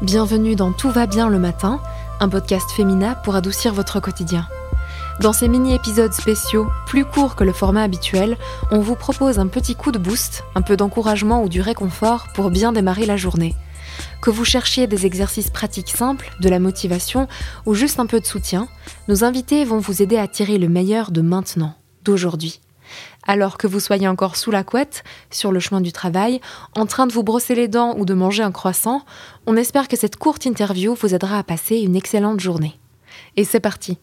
Bienvenue dans Tout va bien le matin, un podcast féminin pour adoucir votre quotidien. Dans ces mini-épisodes spéciaux, plus courts que le format habituel, on vous propose un petit coup de boost, un peu d'encouragement ou du réconfort pour bien démarrer la journée. Que vous cherchiez des exercices pratiques simples, de la motivation ou juste un peu de soutien, nos invités vont vous aider à tirer le meilleur de maintenant, d'aujourd'hui. Alors que vous soyez encore sous la couette, sur le chemin du travail, en train de vous brosser les dents ou de manger un croissant, on espère que cette courte interview vous aidera à passer une excellente journée. Et c'est parti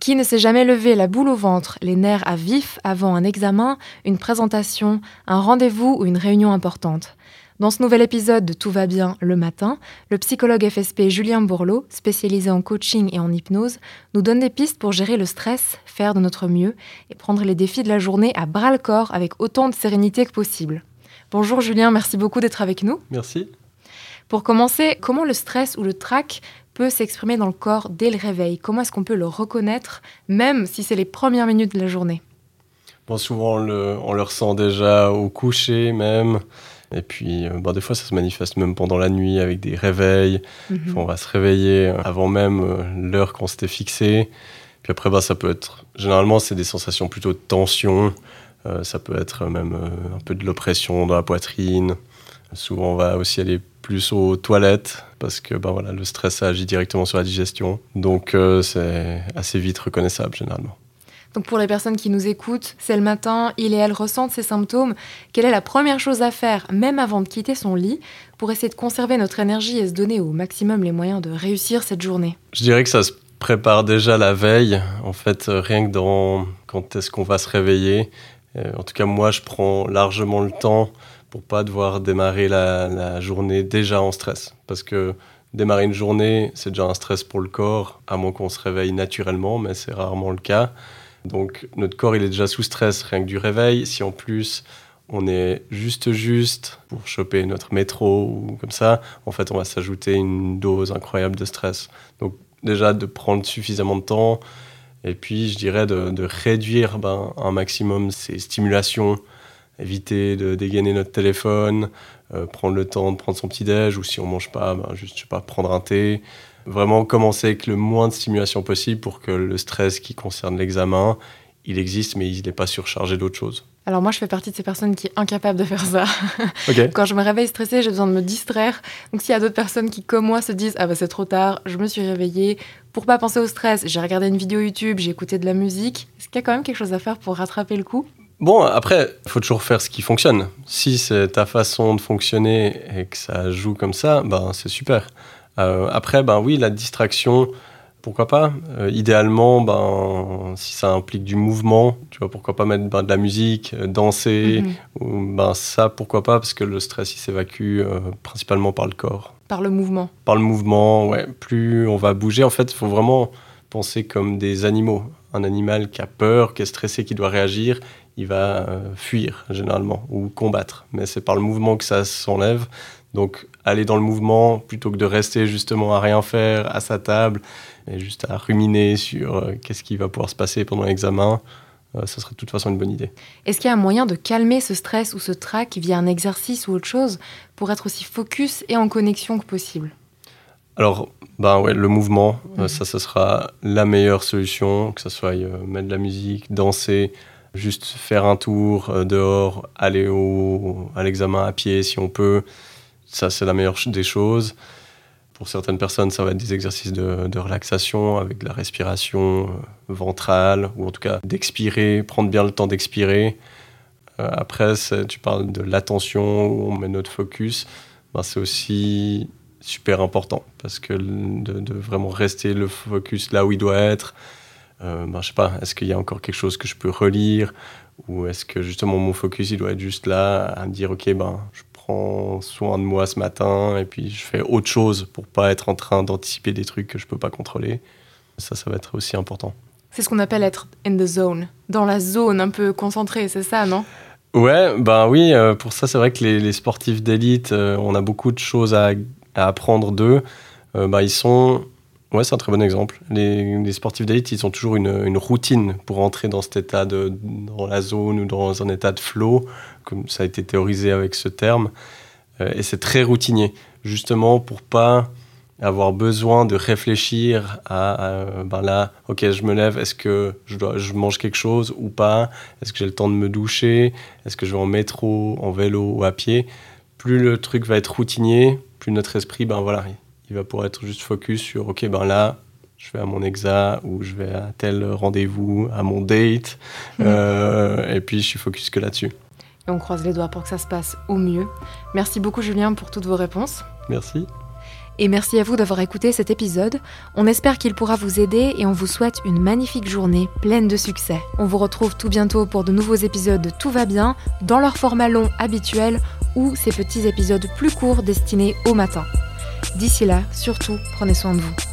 Qui ne s'est jamais levé la boule au ventre, les nerfs à vif avant un examen, une présentation, un rendez-vous ou une réunion importante? Dans ce nouvel épisode de Tout va bien le matin, le psychologue FSP Julien Bourlot, spécialisé en coaching et en hypnose, nous donne des pistes pour gérer le stress, faire de notre mieux et prendre les défis de la journée à bras le corps avec autant de sérénité que possible. Bonjour Julien, merci beaucoup d'être avec nous. Merci. Pour commencer, comment le stress ou le trac peut s'exprimer dans le corps dès le réveil? Comment est-ce qu'on peut le reconnaître, même si c'est les premières minutes de la journée? Bon, souvent on le, on le ressent déjà au coucher même. Et puis, euh, bon, des fois, ça se manifeste même pendant la nuit avec des réveils. Mhm. On va se réveiller euh, avant même euh, l'heure qu'on s'était fixée. Puis après, bah, ça peut être. Généralement, c'est des sensations plutôt de tension. ça peut être même un peu de l'oppression dans la poitrine. Souvent, on va aussi aller plus aux toilettes parce que bah, voilà, le stress agit directement sur la digestion. Donc, c'est assez vite reconnaissable généralement. Donc pour les personnes qui nous écoutent, c'est le matin, il et elle ressentent ces symptômes. Quelle est la première chose à faire, même avant de quitter son lit, pour essayer de conserver notre énergie et se donner au maximum les moyens de réussir cette journée? Je dirais que ça se prépare déjà la veille. En fait, euh, rien que dans quand est-ce qu'on va se réveiller. Euh, en tout cas, moi, je prends largement le temps pour pas devoir démarrer la, la journée déjà en stress. Parce que démarrer une journée, c'est déjà un stress pour le corps, à moins qu'on se réveille naturellement, mais c'est rarement le cas. Donc notre corps, il est déjà sous stress rien que du réveil. Si en plus on est juste juste pour choper notre métro ou comme ça, en fait, on va s'ajouter une dose incroyable de stress. Donc déjà de prendre suffisamment de temps et puis je dirais de, réduire ben, un maximum ces stimulations, éviter de dégainer notre téléphone, euh, prendre le temps de prendre son petit déj ou si on mange pas, ben, juste je sais pas prendre un thé, Vraiment commencer avec le moins de stimulation possible pour que le stress qui concerne l'examen, il existe, mais il n'est pas surchargé d'autres choses. Alors moi, je fais partie de ces personnes qui sont incapables de faire ça. Quand je me réveille stressée, j'ai besoin de me distraire. Donc s'il y a d'autres personnes qui, comme moi, se disent « Ah bah c'est trop tard, je me suis réveillée. Pour pas penser au stress, j'ai regardé une vidéo YouTube, j'ai écouté de la musique. Est-ce qu'il y a quand même quelque chose à faire pour rattraper le coup? Bon, après, il faut toujours faire ce qui fonctionne. Si c'est ta façon de fonctionner et que ça joue comme ça, ben c'est super. Euh, après, ben oui, la distraction, pourquoi pas euh, Idéalement, ben, si ça implique du mouvement, tu vois, pourquoi pas mettre ben, de la musique, euh, danser, mhm. ben, ça, pourquoi pas Parce que le stress, il s'évacue principalement par le corps. Par le mouvement Par le mouvement, ouais. Plus on va bouger, en fait, il faut vraiment penser comme des animaux. Un animal qui a peur, qui est stressé, qui doit réagir, il va fuir généralement ou combattre. Mais c'est par le mouvement que ça s'enlève. Donc aller dans le mouvement plutôt que de rester justement à rien faire à sa table et juste à ruminer sur euh, qu'est-ce qui va pouvoir se passer pendant l'examen, euh, ça serait de toute façon une bonne idée. Est-ce qu'il y a un moyen de calmer ce stress ou ce trac via un exercice ou autre chose pour être aussi focus et en connexion que possible? Alors, ben ouais, le mouvement, euh, mhm. ça, ce sera la meilleure solution, que ce soit mettre de la musique, danser, juste faire un tour dehors, aller au, à l'examen à pied si on peut. Ça, c'est la meilleure des choses. Pour certaines personnes, ça va être des exercices de, relaxation avec de la respiration euh, ventrale, ou en tout cas d'expirer, prendre bien le temps d'expirer. Euh, après, tu parles de l'attention, où on met notre focus. Ben, c'est aussi super important, parce que de, vraiment rester le focus là où il doit être, euh, ben, je sais pas, est-ce qu'il y a encore quelque chose que je peux relire? Ou est-ce que justement mon focus il doit être juste là à me dire ok ben je prends soin de moi ce matin et puis je fais autre chose pour pas être en train d'anticiper des trucs que je peux pas contrôler. Ça, ça va être aussi important. C'est ce qu'on appelle être in the zone, dans la zone un peu concentrée, c'est ça, non? Ouais, ben oui, euh, pour ça, c'est vrai que les, sportifs d'élite, euh, on a beaucoup de choses à, apprendre d'eux. Euh, ben, ils sont Ouais, c'est un très bon exemple. Les, sportifs d'élite, ils ont toujours une, routine pour entrer dans cet état de, dans la zone ou dans un état de flow, comme ça a été théorisé avec ce terme. et c'est très routinier, justement pour pas avoir besoin de réfléchir à, ben là, ok, je me lève, est-ce que je, dois, je mange quelque chose ou pas? Est-ce que j'ai le temps de me doucher? Est-ce que je vais en métro, en vélo ou à pied? Plus le truc va être routinier, plus notre esprit, ben voilà, il va pouvoir être juste focus sur, ok, ben là, je vais à mon exa ou je vais à tel rendez-vous, à mon date, mmh. euh, et puis je suis focus que là-dessus. Et on croise les doigts pour que ça se passe au mieux. Merci beaucoup Julien pour toutes vos réponses. Merci. Et merci à vous d'avoir écouté cet épisode. On espère qu'il pourra vous aider et on vous souhaite une magnifique journée pleine de succès. On vous retrouve tout bientôt pour de nouveaux épisodes de Tout va bien, dans leur format long habituel ou ces petits épisodes plus courts destinés au matin. D'ici là, surtout, prenez soin de vous.